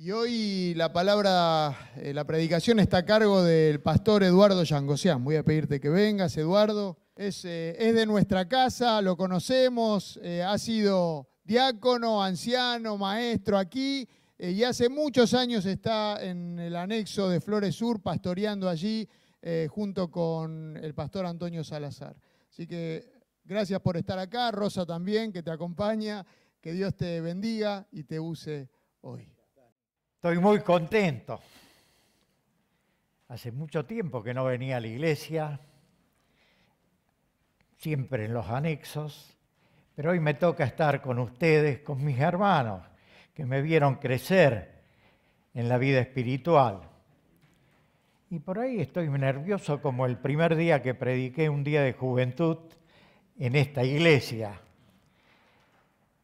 Y hoy la palabra, eh, la predicación está a cargo del pastor Eduardo Yangosian. Voy a pedirte que vengas, Eduardo. Es, eh, es de nuestra casa, lo conocemos, eh, ha sido diácono, anciano, maestro aquí y hace muchos años está en el anexo de Flores Sur pastoreando allí junto con el pastor Antonio Salazar. Así que gracias por estar acá, Rosa también, que te acompaña, que Dios te bendiga y te use hoy. Estoy muy contento. Hace mucho tiempo que no venía a la iglesia, siempre en los anexos, pero hoy me toca estar con ustedes, con mis hermanos, que me vieron crecer en la vida espiritual. Y por ahí estoy nervioso como el primer día que prediqué un día de juventud en esta iglesia.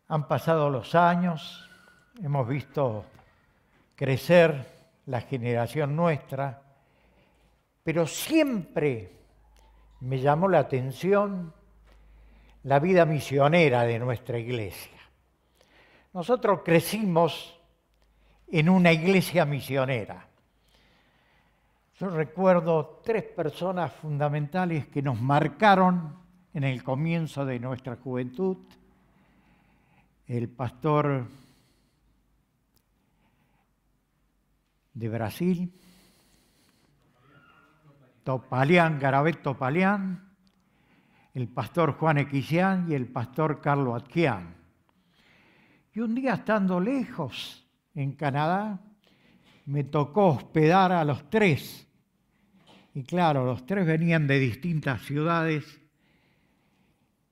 Han pasado los años, hemos visto crecer la generación nuestra, pero siempre me llamó la atención la vida misionera de nuestra iglesia. Nosotros crecimos en una iglesia misionera. Yo recuerdo tres personas fundamentales que nos marcaron en el comienzo de nuestra juventud. El pastor de Brasil, Topalián, Garabet Topalián, el pastor Juan Equisián y el pastor Carlos Atquián. Y un día estando lejos en Canadá, me tocó hospedar a los tres. Y claro, los tres venían de distintas ciudades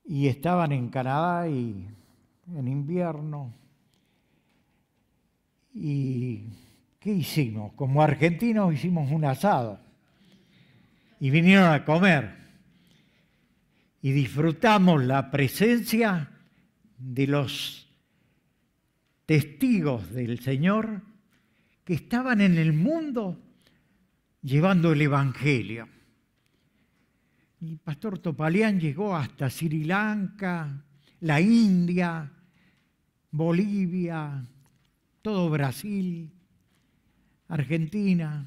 y estaban en Canadá y en invierno. Y ¿qué hicimos? Como argentinos hicimos un asado y vinieron a comer y disfrutamos la presencia de los testigos del Señor que estaban en el mundo llevando el Evangelio. El pastor Topalián llegó hasta Sri Lanka, la India, Bolivia, todo Brasil, Argentina,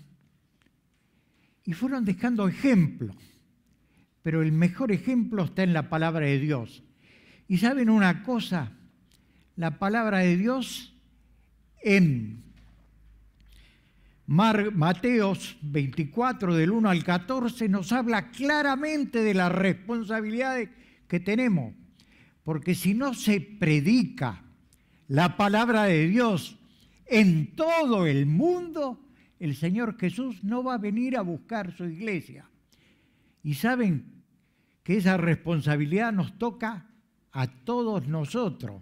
y fueron dejando ejemplos, pero el mejor ejemplo está en la palabra de Dios. Y saben una cosa, la palabra de Dios en Mateos 24 del 1 al 14 nos habla claramente de las responsabilidades que tenemos, porque si no se predica la palabra de Dios en todo el mundo, el Señor Jesús no va a venir a buscar su iglesia. Y saben que esa responsabilidad nos toca a todos nosotros.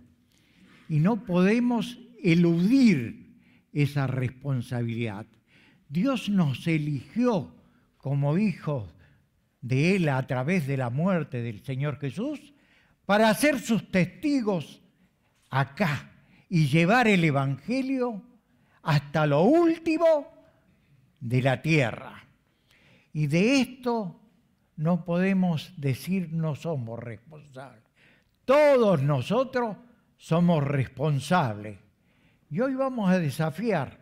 Y no podemos eludir esa responsabilidad. Dios nos eligió como hijos de Él a través de la muerte del Señor Jesús para ser sus testigos acá y llevar el Evangelio hasta lo último de la tierra. Y de esto no podemos decir no somos responsables. Todos nosotros somos responsables. Y hoy vamos a desafiar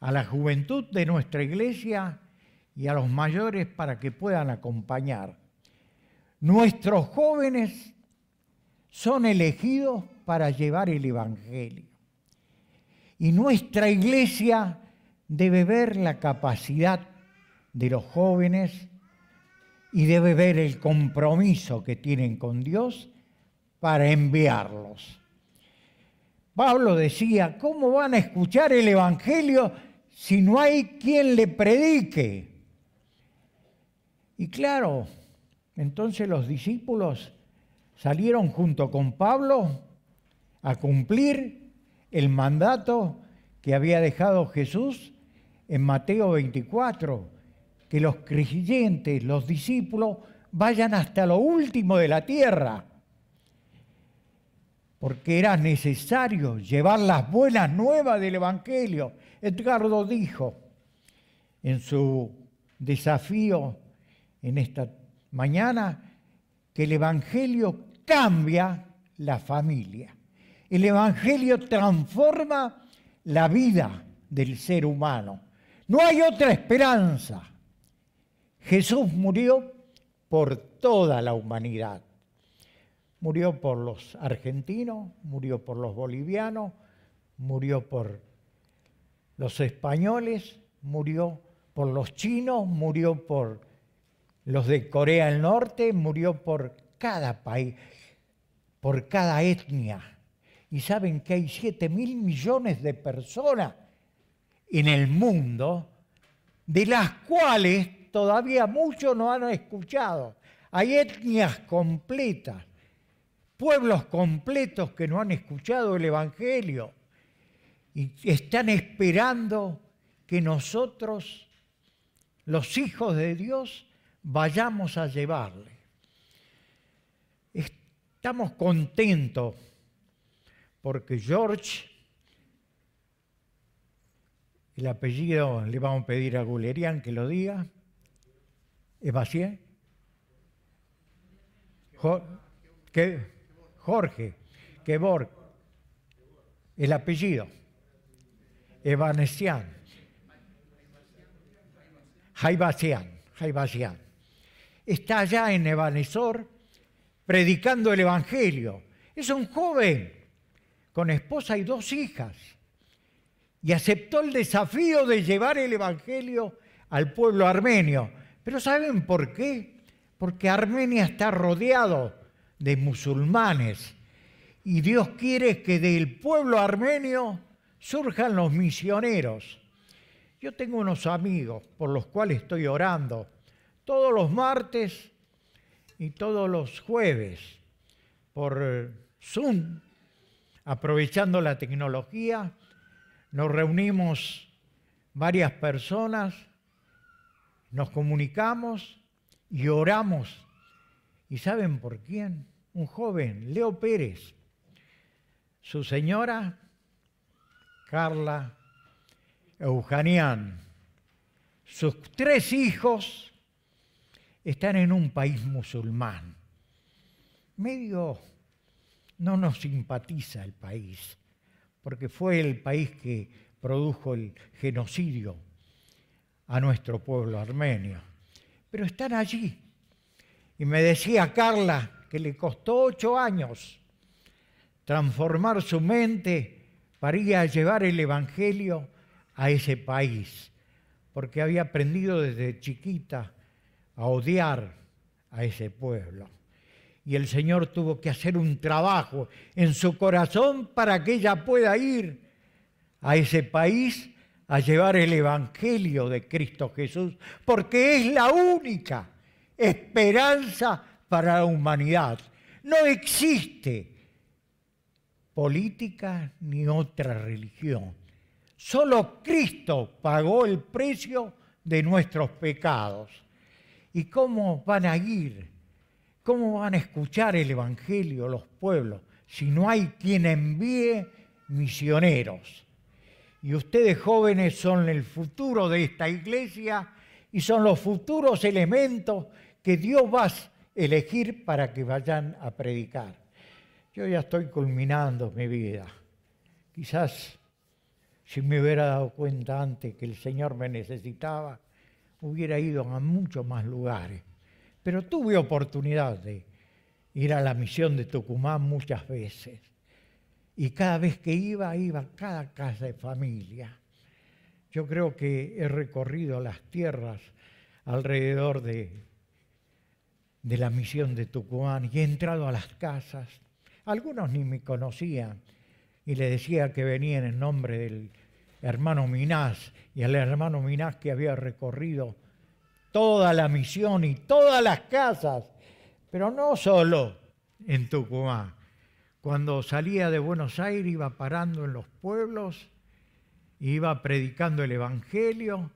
a la juventud de nuestra iglesia y a los mayores para que puedan acompañar. Nuestros jóvenes son elegidos para llevar el Evangelio. Y nuestra iglesia debe ver la capacidad de los jóvenes y debe ver el compromiso que tienen con Dios para enviarlos. Pablo decía, ¿cómo van a escuchar el Evangelio si no hay quien le predique? Y claro, entonces los discípulos salieron junto con Pablo a cumplir el mandato que había dejado Jesús en Mateo 24, que los creyentes, los discípulos, vayan hasta lo último de la tierra, porque era necesario llevar las buenas nuevas del Evangelio. Edgardo dijo en su desafío en esta mañana que el Evangelio cambia la familia. El Evangelio transforma la vida del ser humano. No hay otra esperanza. Jesús murió por toda la humanidad. Murió por los argentinos, murió por los bolivianos, murió por los españoles, murió por los chinos, murió por los de Corea del Norte, murió por cada país, por cada etnia. Y saben que hay 7 mil millones de personas en el mundo, de las cuales todavía muchos no han escuchado. Hay etnias completas, pueblos completos que no han escuchado el Evangelio y están esperando que nosotros, los hijos de Dios, vayamos a llevarle. Estamos contentos porque George, el apellido le vamos a pedir a Gulerian que lo diga, ¿es Bacier? Jorge, Kevork, el apellido, Evanesian, Jaibacian, Jaibacian. Está allá en Evanesor predicando el Evangelio. Es un joven con esposa y dos hijas y aceptó el desafío de llevar el Evangelio al pueblo armenio. Pero ¿saben por qué? Porque Armenia está rodeado de musulmanes y Dios quiere que del pueblo armenio surjan los misioneros. Yo tengo unos amigos por los cuales estoy orando todos los martes y todos los jueves por Zoom, aprovechando la tecnología. Nos reunimos varias personas, nos comunicamos y oramos. ¿Y saben por quién? Un joven, Leo Pérez, su señora Carla Eugenian, sus tres hijos están en un país musulmán. Medio no nos simpatiza el país, porque fue el país que produjo el genocidio a nuestro pueblo armenio. Pero están allí. Y me decía Carla que le costó ocho años transformar su mente para ir a llevar el Evangelio a ese país, porque había aprendido desde chiquita a odiar a ese pueblo. Y el Señor tuvo que hacer un trabajo en su corazón para que ella pueda ir a ese país a llevar el Evangelio de Cristo Jesús, porque es la única esperanza para la humanidad. No existe política ni otra religión. Solo Cristo pagó el precio de nuestros pecados. ¿Y cómo van a ir? ¿Cómo van a escuchar el Evangelio los pueblos si no hay quien envíe misioneros? Y ustedes jóvenes son el futuro de esta iglesia y son los futuros elementos que Dios va a elegir para que vayan a predicar. Yo ya estoy culminando mi vida. Quizás si me hubiera dado cuenta antes que el Señor me necesitaba, hubiera ido a muchos más lugares. Pero tuve oportunidad de ir a la misión de Tucumán muchas veces. Y cada vez que iba, iba a cada casa de familia. Yo creo que he recorrido las tierras alrededor de, de la misión de Tucumán y he entrado a las casas. Algunos ni me conocían y le decía que venían en nombre del hermano Minás y al hermano Minás que había recorrido toda la misión y todas las casas, pero no solo en Tucumán. Cuando salía de Buenos Aires iba parando en los pueblos, iba predicando el Evangelio,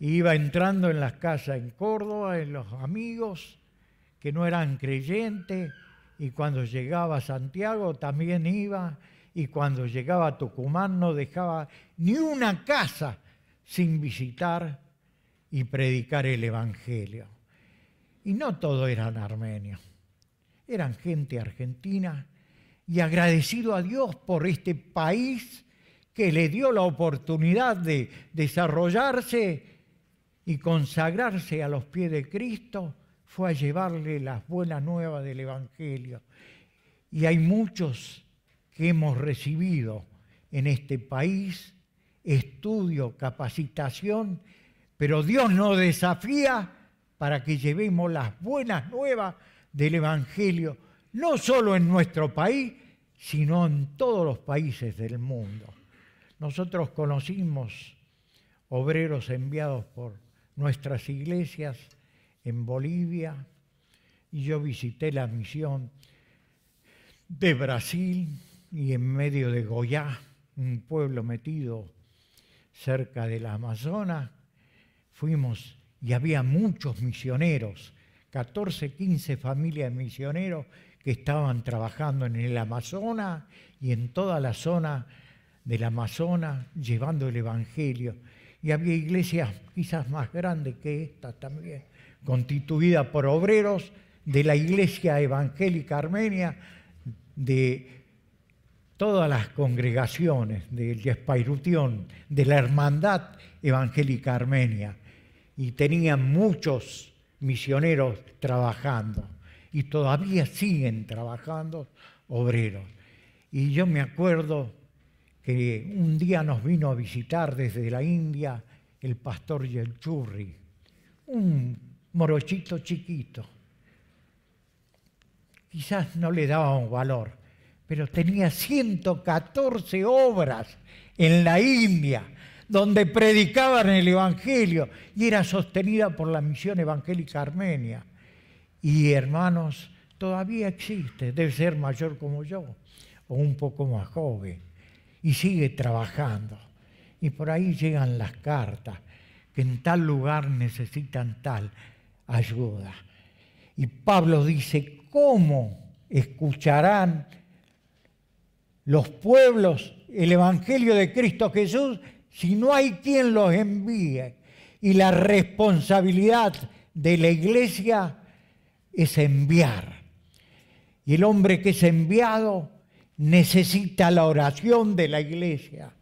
iba entrando en las casas en Córdoba, en los amigos que no eran creyentes, y cuando llegaba a Santiago también iba y cuando llegaba a Tucumán no dejaba ni una casa sin visitar y predicar el Evangelio. Y no todos eran armenios, eran gente argentina y agradecido a Dios por este país que le dio la oportunidad de desarrollarse y consagrarse a los pies de Cristo fue a llevarle las buenas nuevas del Evangelio. Y hay muchos que hemos recibido en este país estudio, capacitación, pero Dios nos desafía para que llevemos las buenas nuevas del Evangelio, no solo en nuestro país, sino en todos los países del mundo. Nosotros conocimos obreros enviados por nuestras iglesias en Bolivia y yo visité la misión de Brasil y en medio de Goiás, un pueblo metido cerca del Amazonas, fuimos y había muchos misioneros, 14, 15 familias de misioneros que estaban trabajando en el Amazonas y en toda la zona del Amazonas llevando el Evangelio. Y había iglesias quizás más grandes que esta también, constituida por obreros de la Iglesia Evangélica Armenia, de todas las congregaciones del Yespairutión, de la Hermandad Evangélica Armenia, y tenían muchos misioneros trabajando, y todavía siguen trabajando obreros. Y yo me acuerdo que un día nos vino a visitar desde la India el pastor Yelchurri, un morochito chiquito. Quizás no le un valor, pero tenía 114 obras en la India donde predicaban el Evangelio y era sostenida por la misión evangélica armenia. Y hermanos, todavía existe, debe ser mayor como yo o un poco más joven, y sigue trabajando. Y por ahí llegan las cartas que en tal lugar necesitan tal ayuda. Y Pablo dice, ¿cómo escucharán los pueblos el Evangelio de Cristo Jesús si no hay quien los envíe? Y la responsabilidad de la iglesia es enviar. Y el hombre que es enviado necesita la oración de la iglesia,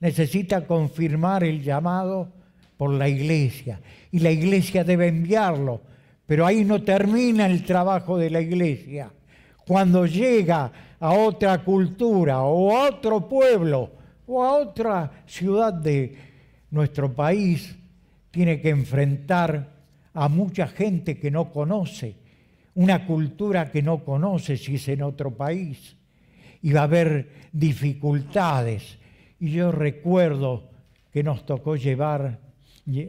necesita confirmar el llamado por la iglesia y la iglesia debe enviarlo, pero ahí no termina el trabajo de la iglesia. Cuando llega a otra cultura o a otro pueblo o a otra ciudad de nuestro país, tiene que enfrentar a mucha gente que no conoce, una cultura que no conoce si es en otro país, y va a haber dificultades. Y yo recuerdo que nos tocó llevar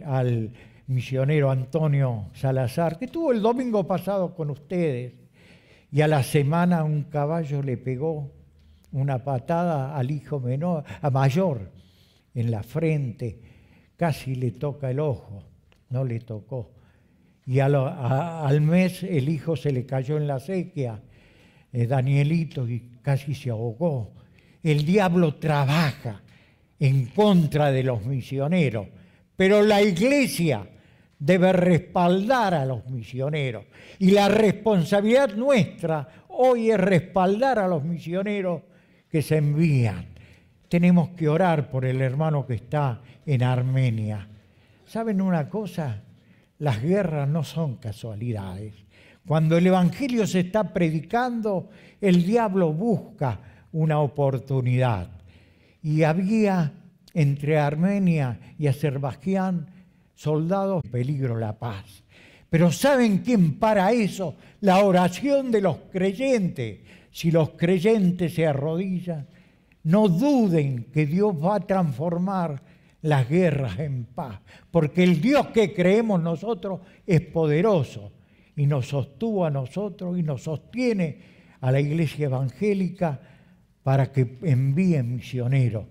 al misionero Antonio Salazar, que estuvo el domingo pasado con ustedes, y a la semana un caballo le pegó una patada al hijo menor, a mayor, en la frente, casi le toca el ojo, no le tocó. Y al mes el hijo se le cayó en la sequía, eh, Danielito, y casi se ahogó. El diablo trabaja en contra de los misioneros pero la iglesia debe respaldar a los misioneros. Y la responsabilidad nuestra hoy es respaldar a los misioneros que se envían. Tenemos que orar por el hermano que está en Armenia. ¿Saben una cosa? Las guerras no son casualidades. Cuando el Evangelio se está predicando, el diablo busca una oportunidad. Y había entre Armenia y Azerbaiyán, soldados, peligro la paz. Pero ¿saben quién para eso? La oración de los creyentes. Si los creyentes se arrodillan, no duden que Dios va a transformar las guerras en paz, porque el Dios que creemos nosotros es poderoso y nos sostuvo a nosotros y nos sostiene a la iglesia evangélica para que envíen misioneros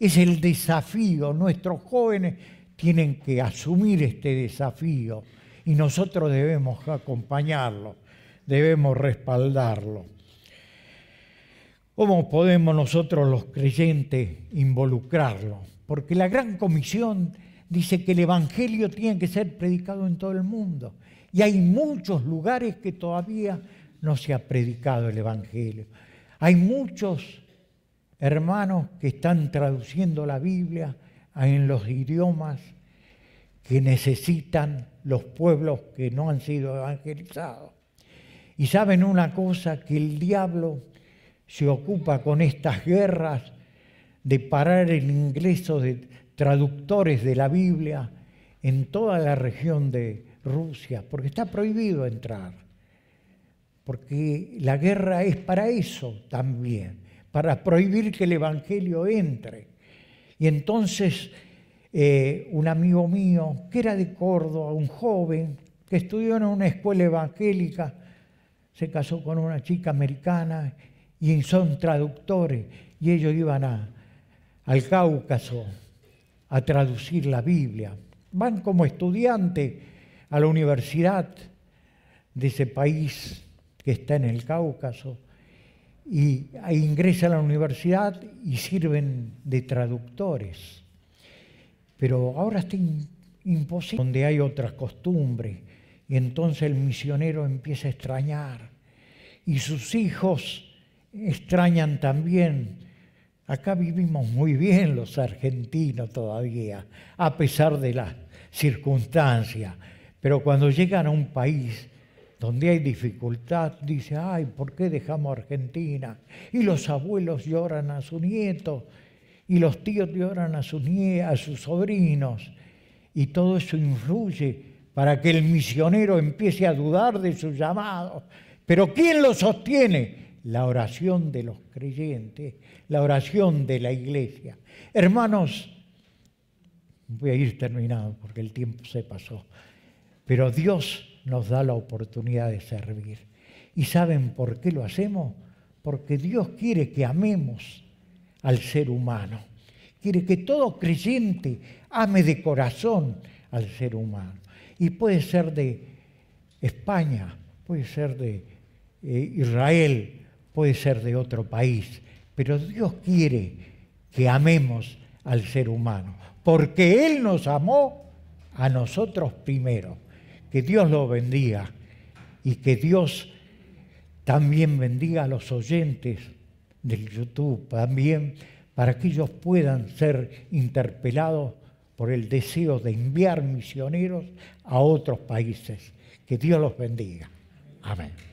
es el desafío. Nuestros jóvenes tienen que asumir este desafío y nosotros debemos acompañarlo, debemos respaldarlo. ¿Cómo podemos nosotros los creyentes involucrarlo? Porque la gran comisión dice que el Evangelio tiene que ser predicado en todo el mundo. Y hay muchos lugares que todavía no se ha predicado el Evangelio. Hay muchos hermanos que están traduciendo la Biblia en los idiomas que necesitan los pueblos que no han sido evangelizados. Y saben una cosa, que el diablo se ocupa con estas guerras de parar el ingreso de traductores de la Biblia en toda la región de Rusia, porque está prohibido entrar, porque la guerra es para eso también, para prohibir que el Evangelio entre. Y entonces eh, un amigo mío, que era de Córdoba, un joven, que estudió en una escuela evangélica, se casó con una chica americana y son traductores, y ellos iban al Cáucaso a traducir la Biblia. Van como estudiantes a la universidad de ese país que está en el Cáucaso y ingresan a la universidad y sirven de traductores. Pero ahora está imposible, donde hay otras costumbres, y entonces el misionero empieza a extrañar, y sus hijos extrañan también. Acá vivimos muy bien los argentinos todavía, a pesar de las circunstancias, pero cuando llegan a un país donde hay dificultad, dice, ay, ¿por qué dejamos Argentina? Y los abuelos lloran a su nieto, y los tíos lloran a sus, a sus sobrinos, y todo eso influye para que el misionero empiece a dudar de su llamado. Pero ¿quién lo sostiene? La oración de los creyentes, la oración de la iglesia. Hermanos, voy a ir terminado porque el tiempo se pasó, pero Dios nos da la oportunidad de servir. ¿Y saben por qué lo hacemos? Porque Dios quiere que amemos al ser humano. Quiere que todo creyente ame de corazón al ser humano. Y puede ser de España, puede ser de eh, Israel, puede ser de otro país, pero Dios quiere que amemos al ser humano, porque Él nos amó a nosotros primero. Que Dios lo bendiga y que Dios también bendiga a los oyentes del YouTube, también para que ellos puedan ser interpelados por el deseo de enviar misioneros a otros países. Que Dios los bendiga. Amén.